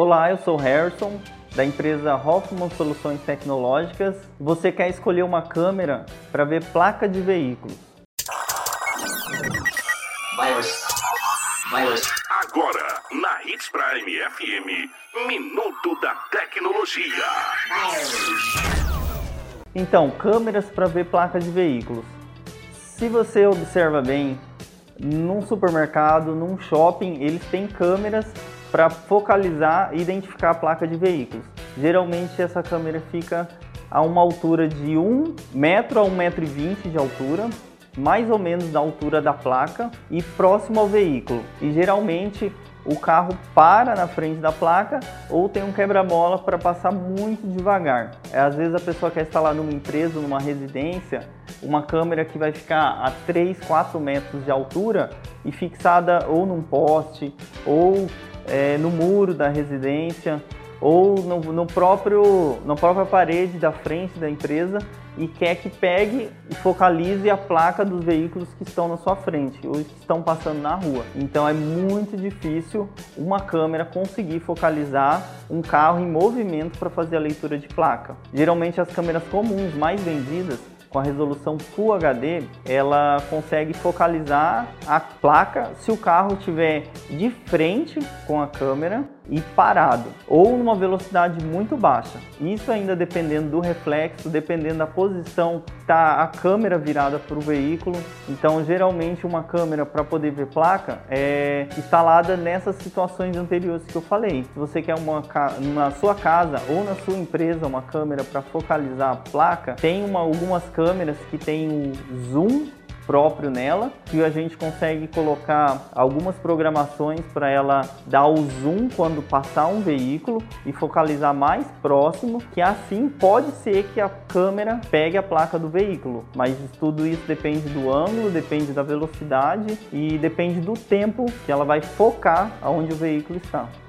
Olá, eu sou Harrison, da empresa Hoffman Soluções Tecnológicas. Você quer escolher uma câmera para ver placa de veículos? Agora, na Hits Prime FM, Minuto da Tecnologia. Então, câmeras para ver placa de veículos. Se você observa bem, num supermercado, num shopping, eles têm câmeras para focalizar e identificar a placa de veículos. Geralmente essa câmera fica a uma altura de 1 metro a 1,20 metro de altura, mais ou menos da altura da placa e próximo ao veículo. E geralmente o carro para na frente da placa ou tem um quebra-mola para passar muito devagar. É, às vezes a pessoa quer instalar numa empresa, numa residência, uma câmera que vai ficar a 3, 4 metros de altura e fixada ou num poste ou é, no muro da residência ou no, no, próprio, na própria parede da frente da empresa e quer que pegue e focalize a placa dos veículos que estão na sua frente ou que estão passando na rua. Então é muito difícil uma câmera conseguir focalizar um carro em movimento para fazer a leitura de placa. Geralmente as câmeras comuns mais vendidas com a resolução Full HD, ela consegue focalizar a placa se o carro estiver de frente com a câmera e parado, ou numa velocidade muito baixa. Isso ainda dependendo do reflexo, dependendo da posição tá a câmera virada para o veículo. Então, geralmente uma câmera para poder ver placa é instalada nessas situações anteriores que eu falei. Se você quer uma na sua casa ou na sua empresa uma câmera para focalizar a placa, tem uma, algumas câmeras que tem o zoom próprio nela, que a gente consegue colocar algumas programações para ela dar o zoom quando passar um veículo e focalizar mais próximo, que assim pode ser que a câmera pegue a placa do veículo, mas tudo isso depende do ângulo, depende da velocidade e depende do tempo que ela vai focar aonde o veículo está.